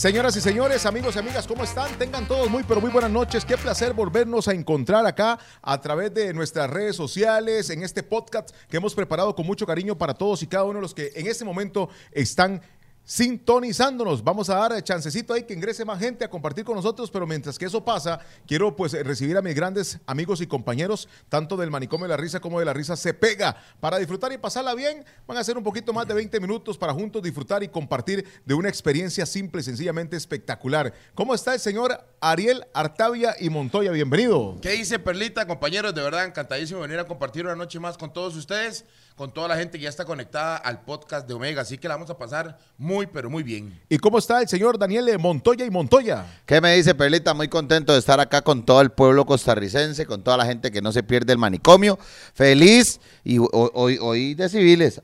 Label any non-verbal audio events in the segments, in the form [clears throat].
Señoras y señores, amigos y amigas, ¿cómo están? Tengan todos muy, pero muy buenas noches. Qué placer volvernos a encontrar acá a través de nuestras redes sociales, en este podcast que hemos preparado con mucho cariño para todos y cada uno de los que en este momento están sintonizándonos. Vamos a dar chancecito ahí que ingrese más gente a compartir con nosotros, pero mientras que eso pasa, quiero pues recibir a mis grandes amigos y compañeros, tanto del manicomio de la risa como de la risa se pega, para disfrutar y pasarla bien. Van a ser un poquito más de 20 minutos para juntos disfrutar y compartir de una experiencia simple y sencillamente espectacular. ¿Cómo está el señor Ariel Artavia y Montoya? Bienvenido. ¿Qué dice Perlita, compañeros? De verdad, encantadísimo venir a compartir una noche más con todos ustedes con toda la gente que ya está conectada al podcast de Omega. Así que la vamos a pasar muy, pero muy bien. ¿Y cómo está el señor Daniel Montoya y Montoya? ¿Qué me dice Perlita? Muy contento de estar acá con todo el pueblo costarricense, con toda la gente que no se pierde el manicomio. Feliz y hoy, hoy, de civiles.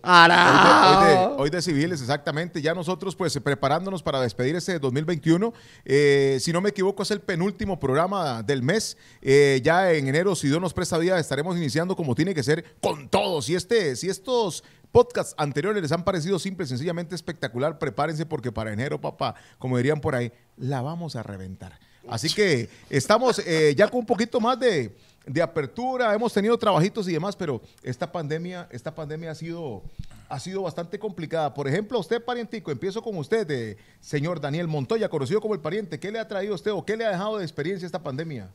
Hoy de, civiles, exactamente. Ya nosotros pues preparándonos para despedir este 2021. Eh, si no me equivoco es el penúltimo programa del mes. Eh, ya en enero, si Dios nos presta vida, estaremos iniciando como tiene que ser con todos. Y este si estos podcasts anteriores les han parecido simple, sencillamente espectacular, prepárense porque para enero, papá, como dirían por ahí, la vamos a reventar. Así que estamos eh, ya con un poquito más de, apertura, hemos tenido trabajitos y demás, pero esta pandemia, esta pandemia ha sido, ha sido bastante complicada. Por ejemplo, usted, parientico, empiezo con usted, de señor Daniel Montoya, conocido como el pariente. ¿Qué le ha traído a usted o qué le ha dejado de experiencia esta pandemia?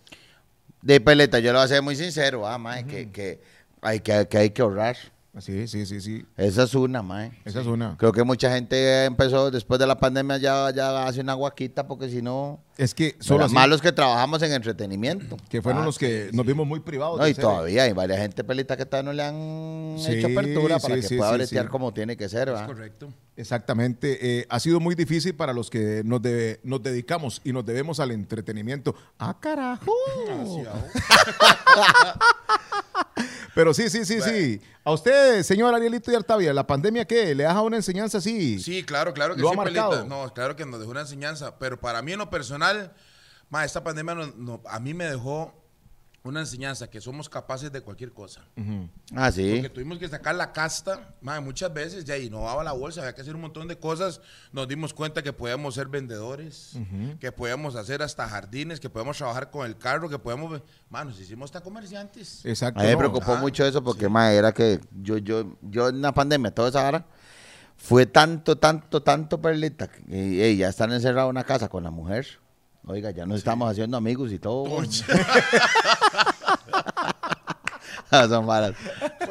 De peleta, yo lo voy a ser muy sincero, ah, que, hay que, que hay que ahorrar. Sí, sí, sí, sí. Esa es una, mae. Esa es una. Creo que mucha gente empezó después de la pandemia ya, ya hace una guaquita porque si no... Es que solo los malos que trabajamos en entretenimiento. Que fueron ah, los que nos vimos muy privados. No, y todavía hay varias gente pelita que todavía no le han hecho apertura para que pueda bretear como tiene que ser, ¿verdad? Es correcto. Exactamente. Eh, ha sido muy difícil para los que nos, nos dedicamos y nos debemos al entretenimiento. ¡Ah, carajo! [laughs] [laughs] Pero sí, sí, sí, sí. A usted, señor Arielito y Artavia, ¿la pandemia qué? ¿Le deja una enseñanza así? Sí, claro, claro que ¿Lo sí, ha marcado? No, claro que nos dejó una enseñanza. Pero para mí en lo personal, ma, esta pandemia a mí me dejó una enseñanza que somos capaces de cualquier cosa. Ah, sí. Porque tuvimos que sacar la casta, muchas veces ya innovaba la bolsa, había que hacer un montón de cosas. Nos dimos cuenta que podíamos ser vendedores, que podíamos hacer hasta jardines, que podíamos trabajar con el carro, que podíamos, mano, nos hicimos hasta comerciantes. Exacto. A mí me preocupó mucho eso porque, sí. era que yo, yo, yo en la pandemia, toda esa hora, fue tanto, tanto, tanto perlita, que ya están encerrados en una casa con la mujer Oiga, ya nos estamos haciendo amigos y todo. Ah, [laughs] son malas.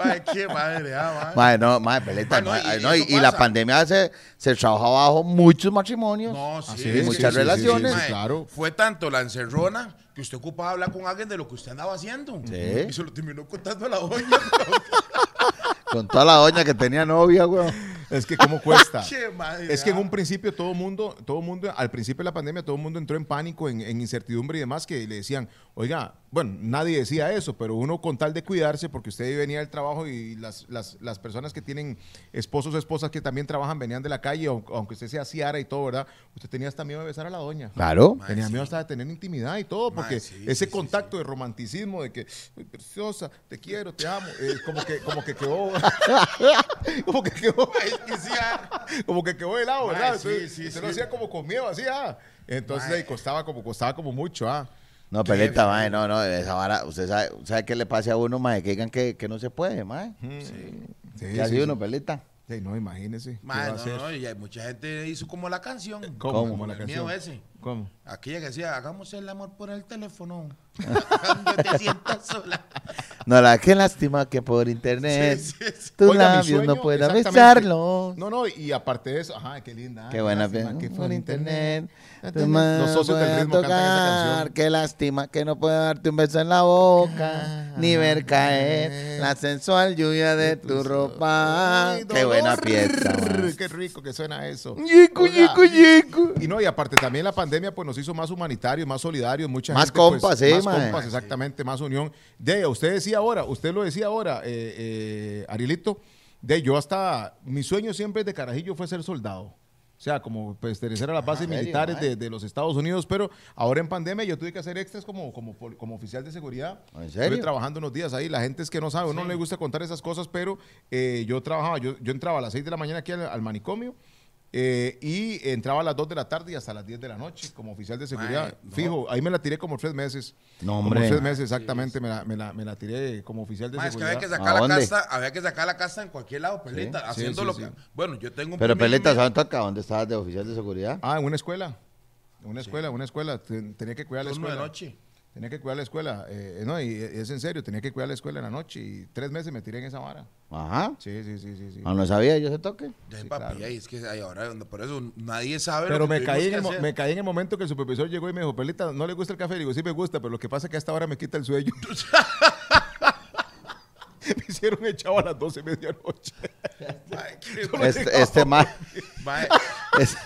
Ay, qué madre, ah, madre. no, madre, peleta. no, y, la pandemia se, se trabajó bajo muchos matrimonios. No, sí, muchas relaciones. claro. Fue tanto la encerrona que usted ocupaba hablar con alguien de lo que usted andaba haciendo. Y se lo terminó contando a la doña. [laughs] con toda la doña que tenía novia, güey. Es que cómo cuesta. [laughs] es que en un principio todo mundo, todo mundo, al principio de la pandemia, todo el mundo entró en pánico, en, incertidumbre y demás, que le decían, oiga, bueno, nadie decía eso, pero uno con tal de cuidarse, porque usted venía del trabajo y las, las, personas que tienen esposos o esposas que también trabajan venían de la calle, aunque usted sea ciara y todo, ¿verdad? Usted tenía hasta miedo de besar a la doña. Claro. Tenía miedo hasta de tener intimidad y todo, porque ese contacto de romanticismo, de que, preciosa, te quiero, te amo, eh, como que, como que quedó, [laughs] como que quedó como que quedó helado, ¿verdad? Sí, sí, se lo hacía como con miedo, así, ah. Entonces ahí costaba como, costaba como mucho, ah. No, peleta, mae, no, no, esa vara, usted sabe, sabe qué le pasa a uno, mae, que digan que, que no se puede, mae. Sí. sí ¿Qué sí, uno, peleta? Sí, no, imagínese. Mae, no, no, y hay mucha gente hizo como la canción. ¿Cómo? Como la canción. Miedo ese. ¿Cómo? Aquella que decía, hagamos el amor por el teléfono. [laughs] Cuando te sientas sola. No, la que lástima que por internet sí, sí, sí. tus labios no puedan besarlo. No, no, y aparte de eso, ajá, qué linda. Qué buena lástima que por internet. Los socios del ritmo tocar, cantan esa canción. Qué lástima que no pueda darte un beso en la boca, ni ver caer la sensual lluvia de tu ropa. qué buena pieza. Qué rico que suena eso. Yico, yico, yico. Y no, y aparte también la pandemia pues nos hizo más humanitarios, más solidarios, mucha más gente, compas, pues, más compas, exactamente, más unión. De, usted decía ahora, usted lo decía ahora, eh, eh, Arielito, de yo hasta, mi sueño siempre de carajillo fue ser soldado. O sea, como pertenecer a las bases militares de, los Estados Unidos, pero ahora en pandemia yo tuve que hacer extras como, como, como oficial de seguridad. ¿En serio? Estuve trabajando unos días ahí. La gente es que no sabe, uno no le gusta contar esas cosas, pero eh, yo trabajaba, yo, yo entraba a las 6 de la mañana aquí al, manicomio eh, y entraba a las 2 de la tarde y hasta las 10 de la noche como oficial de seguridad. Fijo, ahí me la tiré como tres meses. No, hombre. Como tres meses, exactamente, me, la, me, la, me, la, tiré como oficial de seguridad. Es que había que sacar la casa, había que sacar la casa en cualquier lado, Pelita, haciendo lo que... Bueno, yo tengo un Pero Pelita, ¿sabes acá dónde estabas de oficial de seguridad? Ah, en una escuela. En una escuela, una escuela. Tenía que cuidar la escuela. de noche. Tenía que cuidar la escuela. Eh, no, y es en serio, tenía que cuidar la escuela en la noche y tres meses me tiré en esa vara. Ajá. Sí, sí, sí, sí. sí. Ah, no sabía yo ese toque. Ya, papi, es que ahora, por eso nadie sabe Pero me, caí en el, me caí en el momento que el supervisor llegó y me dijo, Pelita, ¿no le gusta el café? Le digo, sí me gusta, pero lo que pasa es que hasta ahora me quita el sueño. [laughs] [laughs] me hicieron echado a las 12 de medianoche. este, este, ma, [laughs] este,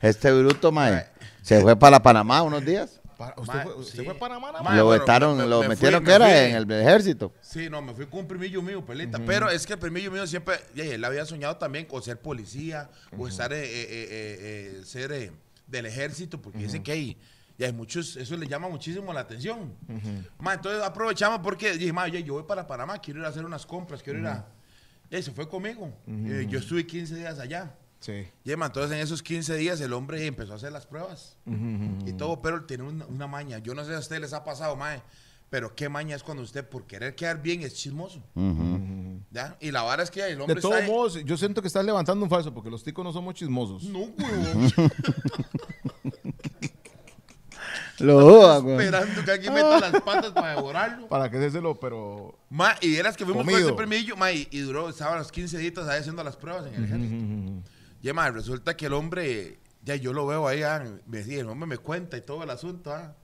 este, bruto, mae, se fue para Panamá unos días. ¿Usted, fue, usted fue, para Panamá? lo vetaron, lo metieron que era en el ejército. Sí, no, me fui con un primillo mío, pelita. Pero es que el primillo mío siempre, él había soñado también con ser policía o estar, eh, eh, eh, ser del ejército, porque dice que hay, y hay muchos, eso le llama muchísimo la atención. entonces aprovechamos porque dije, ma, yo voy para Panamá, quiero ir a hacer unas compras, quiero ir a... Y se fue conmigo. yo estuve 15 días allá. Sí. Y entonces en esos 15 días el hombre empezó a hacer las pruebas. y todo, pero tiene una, maña. Yo no sé si a ustedes les ha pasado, mae. Pero qué maña es cuando usted, por querer quedar bien, es chismoso. ¿Ya? Y la vara es que el hombre. De todos modos, yo siento que estás levantando un falso, porque los ticos no somos chismosos. No, huevón. [laughs] Lo duda, Esperando que alguien meta las patas para devorarlo. Para que lo pero. Ma, y eras que fuimos con ese premillo, ma, y, duró, estaba los 15 días ahí haciendo las pruebas en el ejército. Y además, resulta que el hombre, ya yo lo veo ahí, ah, me decía, el hombre me cuenta y todo el asunto. Ah.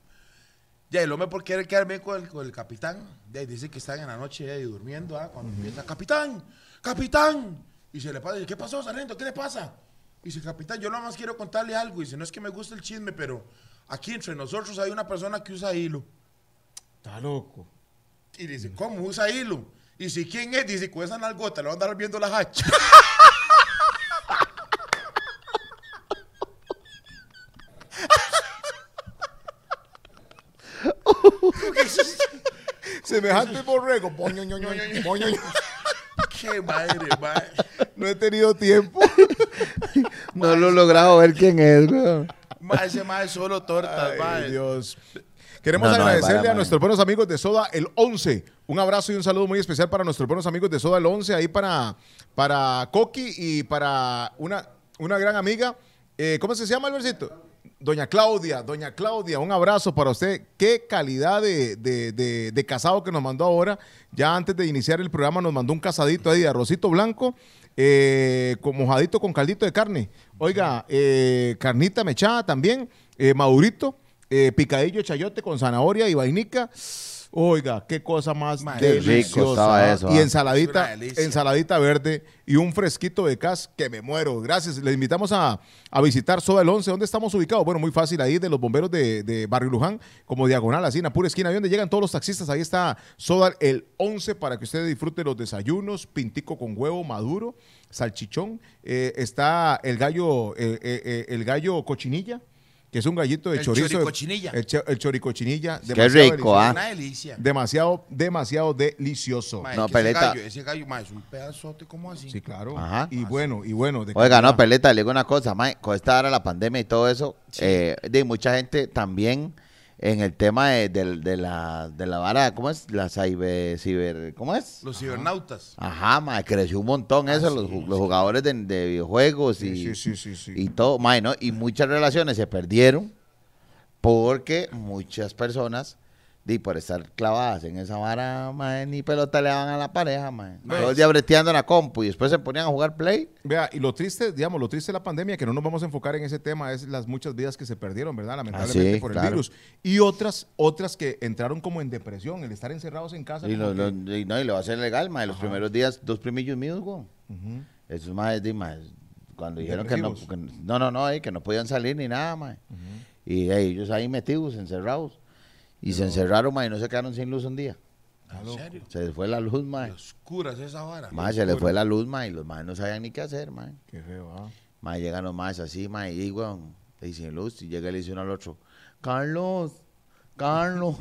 Ya el hombre por querer quedarme con el, con el capitán, ya dice que están en la noche ahí durmiendo, ah, cuando empieza, capitán, capitán. Y se le pasa, ¿qué pasó, sargento? ¿Qué le pasa? Y dice, capitán, yo nada más quiero contarle algo. Y dice, no es que me guste el chisme, pero aquí entre nosotros hay una persona que usa hilo. Está loco. Y dice, ¿cómo usa hilo? Y si ¿quién es? Dice, con esa nalgota le van a andar viendo la hacha. [laughs] Semejante borrego. Qué madre, madre. No he tenido tiempo. [laughs] no lo he logrado ver quién es, weón. ese madre solo tortas, Ay, Dios. Queremos agradecerle a nuestros buenos amigos de Soda el 11. Un abrazo y un saludo muy especial para nuestros buenos amigos de Soda el 11, ahí para, para Coqui y para una, una gran amiga. Eh, ¿Cómo se llama el versito? Doña Claudia, doña Claudia, un abrazo para usted. Qué calidad de, casado que nos mandó ahora. Ya antes de iniciar el programa nos mandó un casadito ahí de arrocito blanco, eh, con mojadito con caldito de carne. Oiga, eh, carnita mechada también, eh, madurito, picadillo chayote con zanahoria y vainica. Oiga, qué cosa más deliciosa. Eso, y ¿ah? ensaladita, ensaladita verde y un fresquito de cas que me muero. Gracias. Les invitamos a, visitar Soda el 11. ¿Dónde estamos ubicados? Bueno, muy fácil ahí de los bomberos de, Barrio Luján, como diagonal, así en la pura esquina. Ahí donde llegan todos los taxistas. Ahí está Soda el 11 para que ustedes disfruten los desayunos, pintico con huevo maduro, salchichón. Eh, está el gallo, eh, eh, el gallo cochinilla que es un gallito de el chorizo. Choricochinilla. El, el choricochinilla. Qué rico, ¿ah? Una delicia. Demasiado, demasiado delicioso. no, peleta. Ese gallo, ese es un pedazote como así. Sí, claro. Ajá. Y bueno, y bueno. Oiga, no, peleta, le digo una cosa, ma, con esta hora la pandemia y todo eso, eh, de mucha gente también en el tema de, de, la, de la vara, ¿cómo es? La ciber, ciber ¿cómo es? Los cibernautas. Ajá, ma, creció un montón eso, ah, los, los, jugadores de, de videojuegos y, sí, sí, sí, y todo, ma, ¿no? Y muchas relaciones se perdieron porque muchas personas y por estar clavadas en esa vara, ni pelota le daban a la pareja, mae. Todo el día breteando en la compu y después se ponían a jugar play. Vea, y lo triste, digamos, lo triste de la pandemia, que no nos vamos a enfocar en ese tema, es las muchas vidas que se perdieron, ¿verdad? Lamentablemente ah, por el virus. Y otras, otras que entraron como en depresión, el estar encerrados en casa. Y, lo, y no, y lo va a hacer legal, mae. Los primeros días, dos primillos míos, güey. Esos más, cuando dijeron que no, no, no, no, que no podían salir ni nada, mae. Y ellos ahí metidos, encerrados. Y se encerraron, ma, y no se quedaron sin luz un día. ¿En serio? Se les fue la luz, ma. oscuras esa vara. Ma, se les fue la luz, ma, y los más no sabían ni qué hacer, ma. Qué feo, ¿ah? Ma, llegan los más así, ma, y weón, y sin luz, y llega y le dice uno al otro, Carlos, Carlos,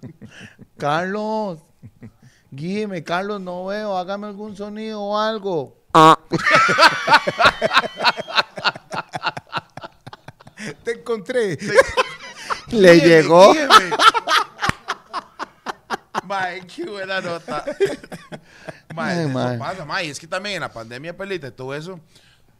[laughs] Carlos, guíeme, Carlos, no veo, hágame algún sonido o algo. ah. [laughs] Te encontré. Le Guíeme, llegó. guíeme. Mae, qué buena nota. [laughs] Mae, Ay, eso mae. pasa, mae. Es que también en la pandemia, pelita, y todo eso,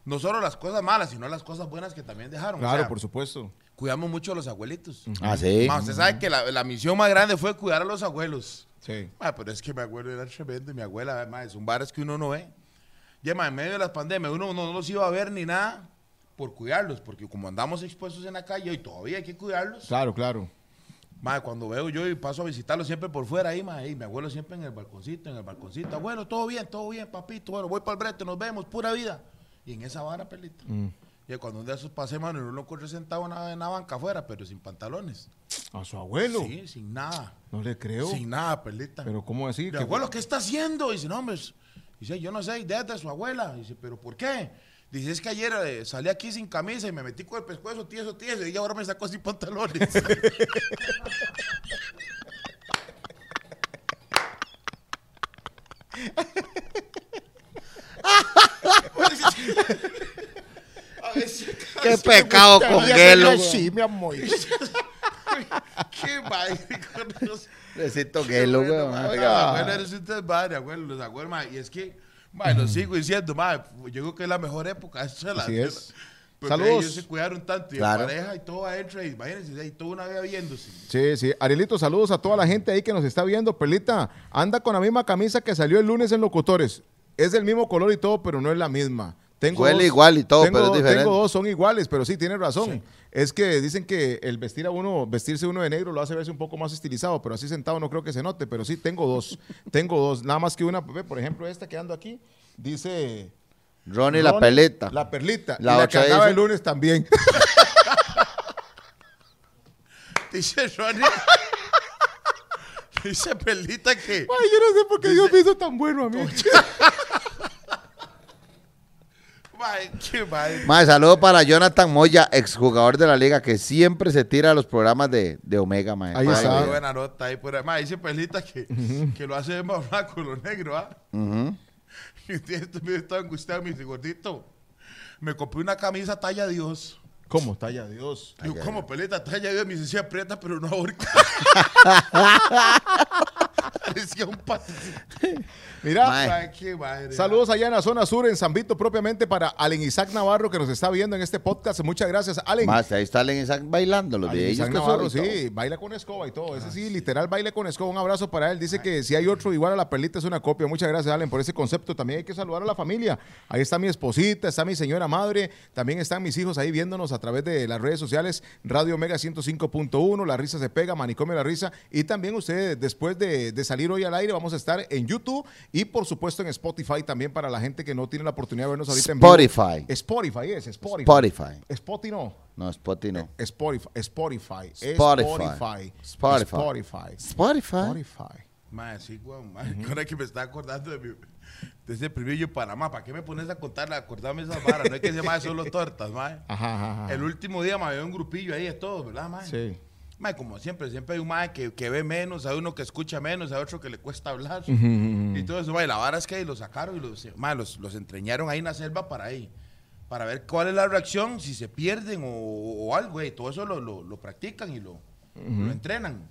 no solo las cosas malas, sino las cosas buenas que también dejaron. O Claro, sea, por supuesto. Cuidamos mucho a los abuelitos. Ah, sí. Mae, usted sabe que la, la misión más grande fue cuidar a los abuelos. Sí. Mae, pero es que mi abuelo era tremendo. y Mi abuela, mae, son bares que uno no ve. Ya, mae, en medio de las pandemias, uno no los iba a ver ni nada por cuidarlos, porque como andamos expuestos en la calle y todavía hay que cuidarlos. Claro, claro. Madre, cuando veo yo y paso a visitarlo siempre por fuera ahí, madre, y mi abuelo siempre en el balconcito, en el balconcito. Abuelo, todo bien, todo bien, papito. Bueno, voy para el brete, nos vemos, pura vida. Y en esa vara, pelita. Y cuando un de esos pasé, mano, y no lo encontré sentado en la banca afuera, pero sin pantalones. A su abuelo. Sí, sin nada. No le creo. Sin nada, pelita. Pero ¿cómo así? Mi Que- abuelo, ¿qué está haciendo? Dice, no, hombre. Dice, yo no sé, idea de su abuela. Dice, ¿pero por qué? Dice, es que ayer eh, salí aquí sin camisa y me metí con el pescuezo tieso, tieso, y ahora me sacó sin pantalones. [laughs] [laughs] A veces, Qué pecado con Gelo. Sí, mi amor. [laughs] qué madre con los- Necesito Gelo, bueno, weón. ma, Oiga. abuelo, eres un desmadre, abuelo, los abuelos, ma, y es que, ma, lo sigo diciendo, ma, yo creo que es la mejor época. esa es la- Así es. Porque Saludos. ellos se cuidaron tanto, y Claro. en pareja y todo adentro, y imagínense, ahí toda una vida viéndose. Sí, sí. Arielito, saludos a toda la gente ahí que nos está viendo. Perlita, anda con la misma camisa que salió el lunes en Locutores. Es del mismo color y todo, pero no es la misma. Tengo Huele dos- igual y todo, tengo pero es diferente. Tengo dos, son iguales, pero sí, tiene razón. Es que dicen que el vestir a uno, vestirse uno de negro lo hace verse un poco más estilizado, pero así sentado no creo que se note, pero sí, tengo dos. [laughs] tengo dos. Nada más que una, por ejemplo, esta que ando aquí, dice... Ronnie la Ronnie, peleta. La perlita. La y la otra que andaba dice- el lunes también. [laughs] Dice Ronnie, [laughs] dice Pelita que, Ay, yo no sé por qué Dios me hizo tan bueno a mí. Mae, saludo para Jonathan Moya, exjugador de la liga, que siempre se tira a los programas de, de Omega, mae. Ahí está. qué buena nota ahí por ahí. Dice Pelita que, que lo hace más blanco lo negro, ¿ah? Ujú. Y un día estuve estaba angustiado, me dice, gordito, me compré una camisa talla Dios. ¿Cómo? Talla Dios. Digo, ¿cómo peleta? Talla Dios. Me dice, sí, aprieta, pero no ahorca. [laughs] Parecía un. [laughs] Mira, Mae. Qué madre. Saludos allá en la zona sur, en San Vito, propiamente para Allen Isaac Navarro, que nos está viendo en este podcast. Muchas gracias, Allen. Más, ahí está Allen Isaac bailando, los Allen de ellos Isaac que son Navarro, sí, baila con escoba y todo. Ese sí, literal, baila con escoba. Un abrazo para él. Dice que si hay otro igual a la perlita es una copia. Muchas gracias, Allen, por ese concepto. También hay que saludar a la familia. Ahí está mi esposita, está mi señora madre, también están mis hijos ahí viéndonos a través de las redes sociales, Radio Mega 105.1, La Risa se pega, Manicomio La Risa. Y también ustedes, después de, de salir hoy al aire, vamos a estar en YouTube y por supuesto en Spotify también para la gente que no tiene la oportunidad de vernos ahorita en vivo. Spotify. Spotify es, Spotify. Spotify. Spotify no. No, Spotify no. Spotify, Spotify, Spotify. Spotify, Spotify. Spotify, Spotify. Spotify. Mae, sí, weón. mae. Ahora que me estaba acordando de, mi, de ese privillegio de Panamá. ¿Para qué me pones a contar, a acordarme esas varas? No es que se llama solo tortas, mae. Ajá, ajá, ajá. El último día, mae, había un grupillo ahí de todos, ¿verdad, mae? Sí. Mae, como siempre, siempre hay un mae que, que ve menos, hay uno que escucha menos, hay otro que le cuesta hablar. Y todo eso, mae. La vara es que los sacaron y los, mae, los, los entreñaron ahí en la selva para ahí. Para ver cuál es la reacción, si se pierden o, o algo, y todo eso lo, lo, lo practican y lo, lo entrenan.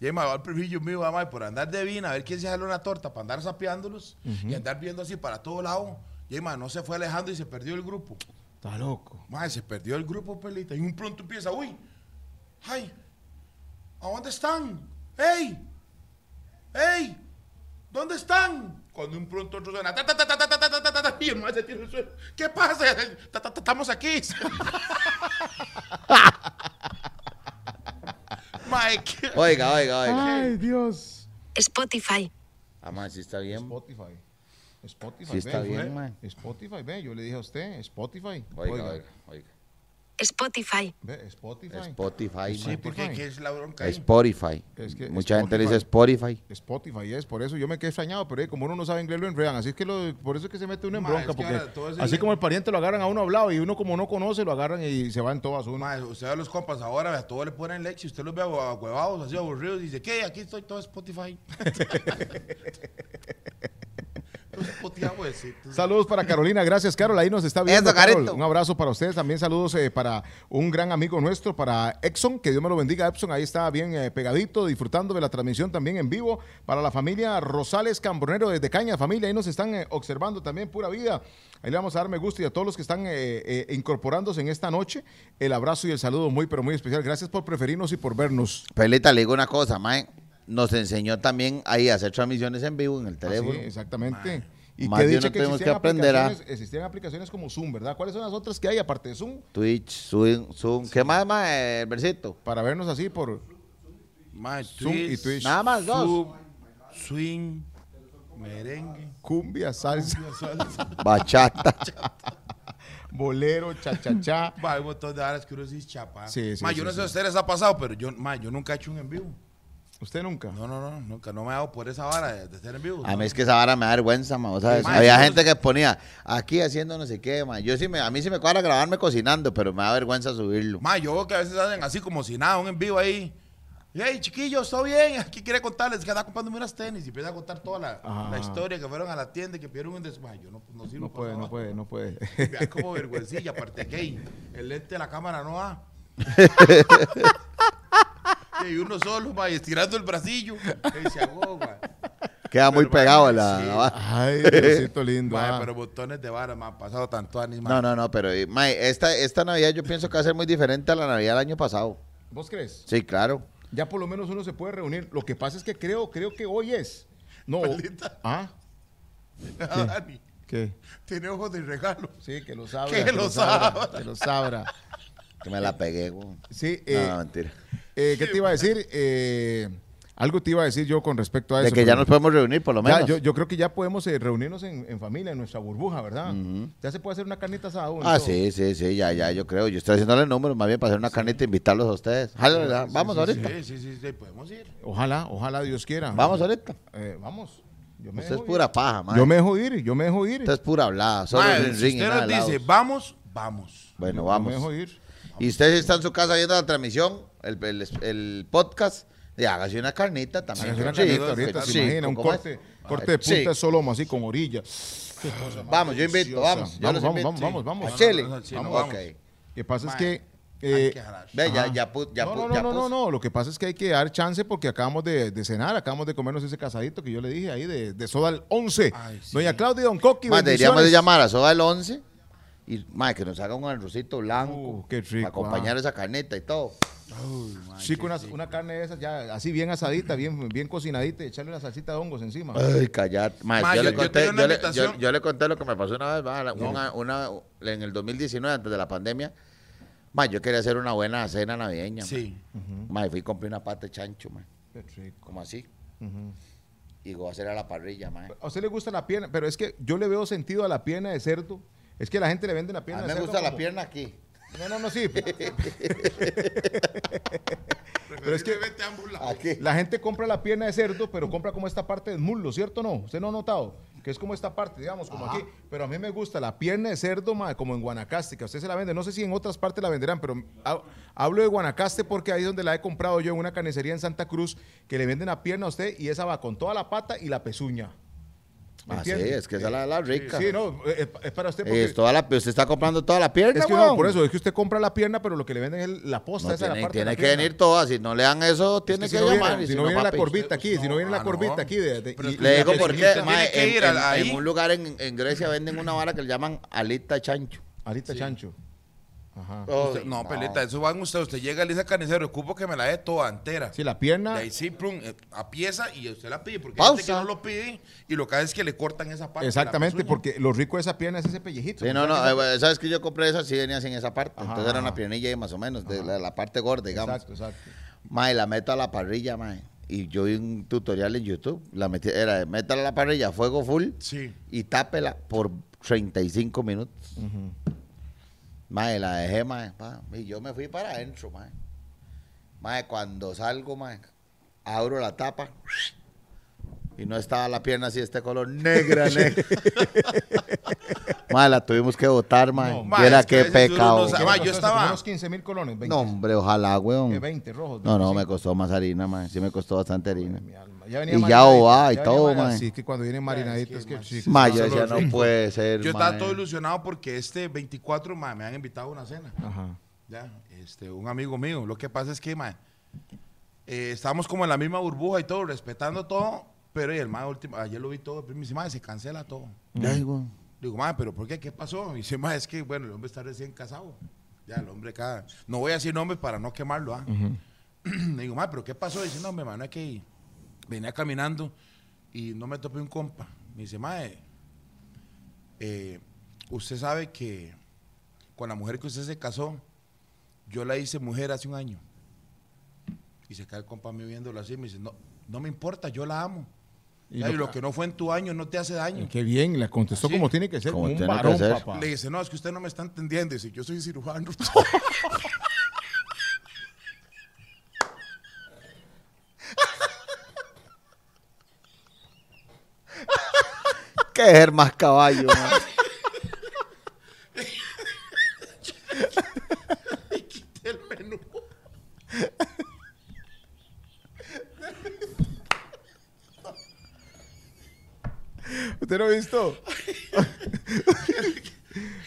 Y ahí me va el privillegio mío, mae, por andar de vina, a ver quién se jaló una torta, para andar sapeándolos y andar viendo así para todo lado. Y ahí, mae, no se fue alejando y se perdió el grupo. Está loco. Mae, se perdió el grupo, pelita. Y un pronto empieza, uy, ay, ¿a dónde están? ¡Ey! ¡Ey! ¿Dónde están? Cuando un pronto otro suena, ta, ta, ta, ta, ta, ta, ta, ta, ta, ta, y el se tira al suelo. ¿Qué pasa? Ta, ta, ta, Estamos aquí. [laughs] ¿qué? Oiga, oiga, oiga. Ay, Dios. Spotify. Ah, mae, sí está bien. Spotify. Spotify, Sí está ve, bien, fue. mae. Spotify, ve, yo le dije a usted, Spotify. Oiga, oiga, oiga. Spotify. Spotify. Spotify, Sí, porque ¿qué es la bronca ahí? Spotify. Es que Mucha gente le dice Spotify. Spotify. Spotify es, por eso yo me quedé extrañado, pero eh, como uno no sabe inglés lo enredan, así es que lo, por eso es que se mete uno en Ma, bronca, es que porque ahora todo ese así como el pariente lo agarran a uno hablado y uno como no conoce lo agarran y se va en todas uno. Mae, usted ve a los compas ahora, a todos le ponen leche, usted los ve huevados, así aburridos, y dice, ¿qué? Aquí estoy todo Spotify. [laughs] [laughs] Saludos para Carolina, gracias Carol, ahí nos está viendo. Carol. Un abrazo para ustedes, también saludos eh, para un gran amigo nuestro, para Exxon, que Dios me lo bendiga, Exxon, ahí está bien eh, pegadito, disfrutando de la transmisión también en vivo. Para la familia Rosales Cambronero desde Caña, familia, ahí nos están eh, observando también, pura vida. Ahí le vamos a dar me gusta y a todos los que están incorporándose en esta noche, el abrazo y el saludo muy, pero muy especial. Gracias por preferirnos y por vernos. Pelita, le digo una cosa, Mae nos enseñó también ahí a hacer transmisiones en vivo en el ah, teléfono. sí, exactamente. Y Más que dicho que tenemos que aprender a... Existían aplicaciones como Zoom, ¿verdad? ¿Cuáles son las otras que hay aparte de Zoom? Twitch, Zoom, Zoom. ¿Qué más, más, el versito? Para vernos así por Zoom y Twitch. Nada más dos. swing, merengue. Cumbia, salsa. [laughs] Bachata. [laughs] bolero, cha-cha-cha. Va, hay un montón de horas que uno dice chapa. Sí, sí, ma, yo no sé si a ustedes les ha pasado, pero yo, ma, yo nunca he hecho un en vivo. ¿Usted nunca? No, no, no, nunca. No me hago por esa vara de, estar en vivo. A mí es que esa vara me da vergüenza, ma, ¿sabes? Había gente que ponía aquí haciendo no sé qué, ma. Yo sí me, a mí sí me cuadra grabarme cocinando, pero me da vergüenza subirlo. Ma, yo veo que a veces hacen así como si nada, un en vivo ahí. Y hey, chiquillos, ¿todo bien? [laughs] Aquí quiere contarles que anda comprándome unas tenis y empieza a contar toda la, la, historia que fueron a la tienda y que pidieron un desmayo. Yo no, no sirvo No puede, no puede, no puede. Vea como vergüencilla, aparte que el lente de la cámara no va. [laughs] y uno solo, va, estirando el bracillo. Queda muy pegado la, Ay, Diosito lindo. [laughs] Ah. Pero botones de vara, me han pasado tanto ánimo. No, no, no, pero esta, esta Navidad yo pienso que va a ser muy diferente a la Navidad del año pasado. ¿Vos crees? Sí, claro. Ya por lo menos uno se puede reunir. Lo que pasa es que creo, creo que hoy es. No. ¿Ah? [laughs] ¿Ah? Dani. ¿Qué? Tiene ojos de regalo. Sí, que lo sabe. Que, lo, sabe. Que lo sabrá. Que me la pegué, güey. Sí, eh, no, mentira. Eh, ¿Qué te iba a decir? Eh, algo te iba a decir yo con respecto a eso. De que ya nos podemos reunir, por lo menos. yo, creo que ya podemos eh, reunirnos en, familia, en nuestra burbuja, ¿verdad? Ya se puede hacer una carnita asada. Ah, sí, sí, sí, ya, ya, yo creo. Yo estoy haciéndole el número más bien para hacer una carnita e invitarlos a ustedes. vamos ahorita. Sí, sí, sí, podemos ir. Ojalá, ojalá Dios quiera. Vamos ahorita. vamos. Yo me Usted es pura paja, man. Yo me dejo ir, yo me dejo ir. Usted es pura hablada. Solo si usted nos dice, vamos, vamos. Bueno, vamos. Yo me dejo ir. Y usted está en su casa viendo la transmisión, el, el, podcast, y hágase una carnita también. Sí, una carnita ahorita, se imagina, un corte, corte de punta de solomo, así con orilla. Vamos, yo invito, vamos. Vamos, vamos, vamos, vamos, Chile. Vamos, ok. Lo pasa es que... Eh, ve, ya, ya, ya, no, no, no, no, no, lo que pasa es que hay que dar chance porque acabamos de, de, cenar, acabamos de comernos ese casadito que yo le dije ahí de, de Soda al 11. Doña Claudia Don Coqui, deberíamos de llamar a Soda al 11 y, madre, que nos haga un arrocito blanco. Uh, qué rico. Para acompañar ah. esa carneta y todo. sí, con una, carne de esas ya así bien asadita, bien, bien cocinadita y echarle una salsita de hongos encima. Ay, callate. yo, le conté, yo, le, conté lo que me pasó una vez, una, en el 2019, antes de la pandemia. Ma, yo quería hacer una buena cena navideña. Sí. Ma. fui y compré una pata de chancho, ma. Como así. Y voy a hacer a la parrilla, ma. A usted le gusta la pierna, pero es que yo le veo sentido a la pierna de cerdo es que la gente le vende la pierna. A mí me gusta la pierna aquí. No, no, no, sí. pero [laughs] es que la gente compra la pierna de cerdo, pero compra como esta parte del muslo, ¿cierto o no? ¿Usted no ha notado? Que es como esta parte, digamos, como aquí. Pero a mí me gusta la pierna de cerdo, como en Guanacaste, que a usted se la vende. No sé si en otras partes la venderán, pero hablo de Guanacaste porque ahí es donde la he comprado yo en una carnicería en Santa Cruz, que le venden la pierna a usted y esa va con toda la pata y la pezuña. Ah, sí, es que esa es la, rica. Sí, no, es, para usted. Porque, es toda la, usted está comprando toda la pierna, Es que no, por eso, es que usted compra la pierna, pero lo que le venden es la posta, esa tiene, la parte Tiene que venir toda, si no le dan eso, tiene que, llamar. si, no viene la corbita aquí, si no viene la corbita aquí. le digo por qué, en, un lugar en Grecia venden una vara que le llaman alita chancho. Alita chancho. Ajá. no, pelita, eso van usted, usted llega a Lisa Carnicero, ocupo que me la dé toda entera. Sí, la pierna. De ahí sí, plum, eh, a pieza y usted la pide, porque hay gente que no lo pide y lo que hace es que le cortan esa parte. Exactamente, porque lo rico de esa pierna es ese pellejito. Sí, no, no, eh, sabes que yo compré esa, sí venía sin esa parte, entonces era una piernilla ahí más o menos, de la, parte gorda, digamos. Exacto, exacto. Mae, la meto a la parrilla, mae. Y yo vi un tutorial en YouTube, la metí, era, métala a la parrilla, fuego full, sí. y tápela por 35 minutos. Mae, la dejé, mae, y yo me fui para adentro, mae. Mae, cuando salgo, mae, abro la tapa, Y no estaba la pierna así de este color negra, [laughs] negra. Mae, la tuvimos que botar, mae. No, No, Era es que qué pecado. no. Ma, yo estaba- Unos 15 mil colones. 20. No, hombre, ojalá, weón. Que 20 rojos. No, no, 25. me costó más harina, mae. Sí me costó bastante harina. Mi alma. Ya venía Y ya bobada y todo, mae. Así que cuando vienen marinaditos, Es que, que chicos. No yo decía, no puede ser, Yo estaba mae. todo ilusionado porque este 24, ma, me han invitado a una cena. Ajá. Ya, este, un amigo mío. Lo que pasa es que, ma, eh, estábamos como en la misma burbuja y todo, respetando todo, pero y el ma, último, ayer lo vi todo, pero me dice, ma, se cancela todo. Weón. Digo, ma, pero ¿por qué? ¿Qué pasó? Y dice, ma, es que, bueno, el hombre está recién casado. Ya, el hombre cada... No voy a decir nombres para no quemarlo, ¿ah? [clears throat] Digo, ma, pero ¿qué pasó? Dice, no, hombre, ma, no es que venía caminando y no me topé un compa. Me dice, ma, eh, usted sabe que con la mujer que usted se casó, yo la hice mujer hace un año. Y se cae el compa mío viéndolo así me dice, no, no me importa, yo la amo. Y lo- lo que no fue en tu año no te hace daño. Qué bien, la contestó Sí. como tiene que ser, Como un tiene que varón, ser. papá. Le dice, no, es que usted no me está entendiendo. Dice, yo soy cirujano. [laughs] ¿Qué es más caballo, mae? el menú. ¿Usted no ha visto? [laughs]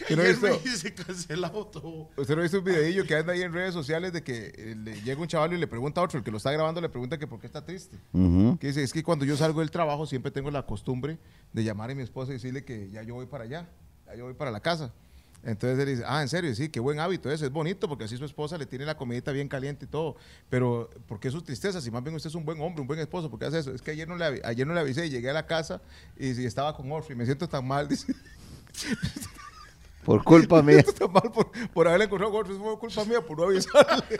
¿Usted no ha visto? dice cancelado todo. ¿Usted no ha visto un videillo que anda ahí en redes sociales de que eh, le llega un chaval y le pregunta a otro, el que lo está grabando le pregunta que por qué está triste? Ujú. Que dice, es que cuando yo salgo del trabajo siempre tengo la costumbre de llamar a mi esposa y decirle que ya yo voy para allá, ya yo voy para la casa. Entonces él dice, ah, en serio, sí, qué buen hábito ese, es bonito porque así su esposa le tiene la comidita bien caliente y todo. Pero, ¿por qué su tristeza? Si más bien usted es un buen hombre, un buen esposo, ¿por qué hace eso? Es que ayer no le, ayer no le avisé y llegué a la casa y, y estaba con Orfrey, me siento tan mal, [laughs] dice. Por culpa mía. Está mal por, por haberle encontrado con Orfrey, fue culpa mía por no avisarle.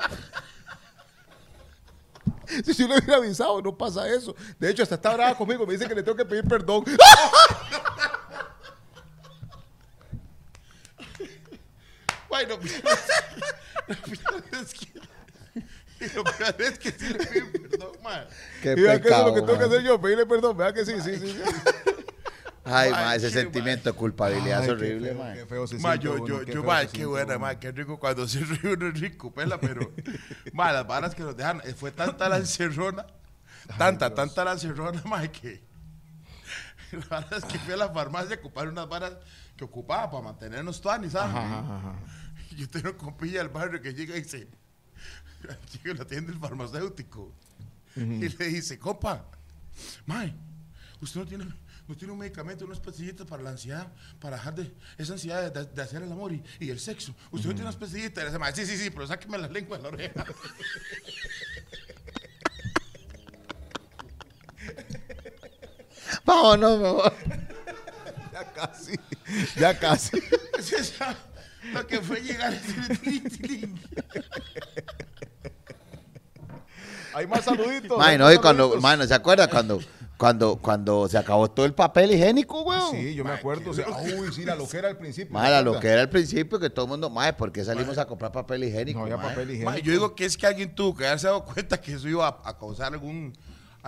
[laughs] Si yo le hubiera avisado, no pasa eso. De hecho, hasta está brava conmigo, me dice que le tengo que pedir perdón. [laughs] Bueno, lo peor es que... Lo peor es que sí le perdón, man. Qué Y vea que eso es lo pecado, que tengo que hacer yo, pedirle perdón. Vea que sí, sí, sí. sí. Ay, mae, ese sentimiento de culpabilidad Ay, es horrible, mae. Qué feo se Ma, siente yo, uno, yo, qué yo, feo ma, se qué buena, uno. ma, qué rico cuando se ríe uno es rico, pela, pero, [laughs] ma, las varas que nos dejan, eh, fue tanta la encerrona, tanta, tanta la encerrona, [laughs] ma, que, las varas que fui a la farmacia a ocupar unas varas que ocupaba para mantenernos tuanis, ¿sabes? Ajá, ajá, ajá. Y Yo tengo un compilla del barrio que llega y dice, [laughs] llega la tienda del farmacéutico y le dice, compa, mae, usted no tiene, no tiene un medicamento, unas pastillitas para la ansiedad, para dejar de esa ansiedad de, de hacer el amor y, y el sexo. Usted no tiene unas pastillitas. Y le dice, mae, sí, sí, sí, pero sáqueme la lengua de la oreja. [laughs] Vámonos, mejor. [laughs] Ya casi, ya casi. Lo que fue llegar a decir, "Tilín, tilín". Hay más saluditos. Mae, hay no, más y cuando, saluditos. mae, ¿no se acuerda cuando, cuando, cuando se acabó todo el papel higiénico, weón? Sí, yo me acuerdo. o sea, uy, sí, la loquera al principio. Mae, era lo ¿recuerda? que era al principio que todo el mundo, mae, ¿por qué salimos a comprar papel higiénico? No había mae? papel higiénico. Mae, yo digo que es que alguien tuvo que haberse dado cuenta que eso iba a, a causar algún,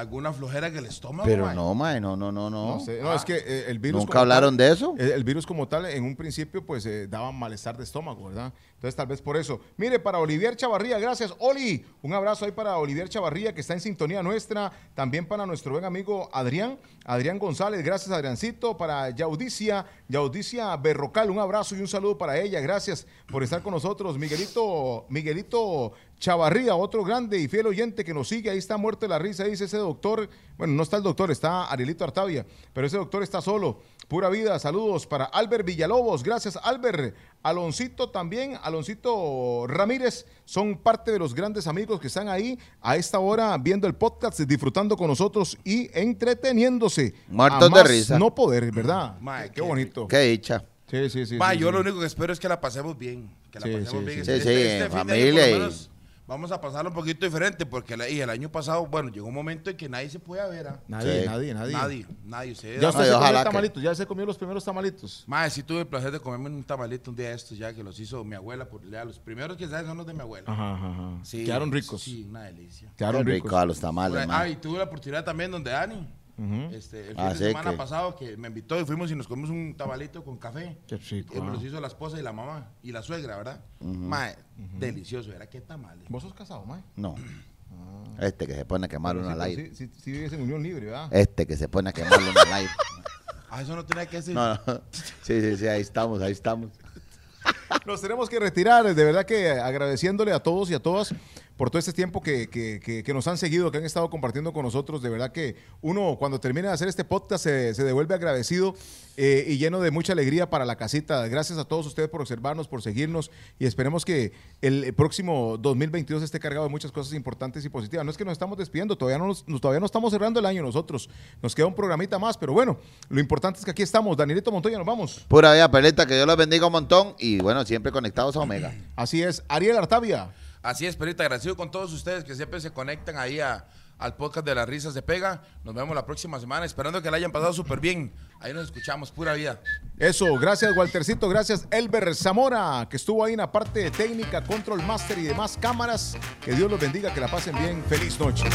alguna flojera en el estómago. Pero mae. no, mae, no, no, no, no. No, sé, no, es que eh, el virus. ¿Nunca hablaron tal- de eso? El, el virus como tal, en un principio, pues eh, daba malestar de estómago, ¿verdad? Entonces, tal vez por eso. Mire, para Olivier Chavarría, gracias. Oli, un abrazo ahí para Olivier Chavarría, que está en sintonía nuestra. También para nuestro buen amigo Adrián, Adrián González, gracias, Adriancito. Para Yaudicia, Yaudicia Berrocal, un abrazo y un saludo para ella. Gracias por estar con nosotros. Miguelito, Miguelito Chavarría, otro grande y fiel oyente que nos sigue. Ahí está muerto de la risa, dice ese doctor. Bueno, no está el doctor, está Arielito Artavia, pero ese doctor está solo. Pura vida, saludos para Albert Villalobos. Gracias, Albert. Aloncito también, Aloncito Ramírez, son parte de los grandes amigos que están ahí a esta hora viendo el podcast, disfrutando con nosotros y entreteniéndose. Muertos de risa. No poder, ¿verdad? Qué, qué bonito. Qué dicha. Sí, sí, sí. Ma, sí, yo sí. lo único que espero es que la pasemos bien. Que la Sí, pasemos sí, bien. sí. Este- este en fin de año, Vamos a pasarlo un poquito diferente porque la- y el año pasado, bueno, llegó un momento en que nadie se podía ver. ¿ah? Nadie, Sí. nadie, nadie. Nadie, nadie. Ustedes, Ya usted Ay, se comió ojalá el que- tamalito, ya se comió los primeros tamalitos. Mae, sí tuve el placer de comerme un tamalito un día de estos ya que los hizo mi abuela. Por, ya, los primeros que saben son los de mi abuela. Ajá, ajá. Sí, Quedaron ricos. Sí, una delicia. Quedaron ricos. rico a los tamales, ah, mae. y tuve la oportunidad también donde Dani. Este, el fin Ah, de sí, semana que- pasado que me invitó y fuimos y nos comimos un tabalito con café. Qué rico, Y me ah. los hizo la esposa y la mamá y la suegra, ¿verdad? Mae, delicioso, era qué tamales. ¿Vos sos casado, mae? No. Este que se pone a quemar uno al aire. Sí vives en unión libre, ¿verdad? Este que se pone a quemar uno al aire. Ah, eso no tenía que decir. No, no. Sí, sí, sí, ahí estamos, ahí estamos. [laughs] Nos tenemos que retirar, de verdad que agradeciéndole a todos y a todas por todo este tiempo que, que- que- que nos han seguido, que han estado compartiendo con nosotros. De verdad que uno cuando termina de hacer este podcast se, se devuelve agradecido eh, y lleno de mucha alegría para la casita. Gracias a todos ustedes por observarnos, por seguirnos y esperemos que el próximo 2022 esté cargado de muchas cosas importantes y positivas. No es que nos estamos despidiendo, todavía no, nos- todavía no estamos cerrando el año nosotros. Nos queda un programita más, pero bueno, lo importante es que aquí estamos. Danielito Montoya, nos vamos. Pura vida, Peleta, que Dios los bendiga un montón. Y bueno, siempre conectados a Omega. Así es, Ariel Artavia. Así es, Perita, agradecido con todos ustedes que siempre se conectan ahí a- al podcast de las risas de pega. Nos vemos la próxima semana, esperando que la hayan pasado súper bien. Ahí nos escuchamos, pura vida. Eso, gracias Waltercito, gracias Elber Zamora, que estuvo ahí en la parte técnica, control master y demás cámaras. Que Dios los bendiga, que la pasen bien. Feliz noche.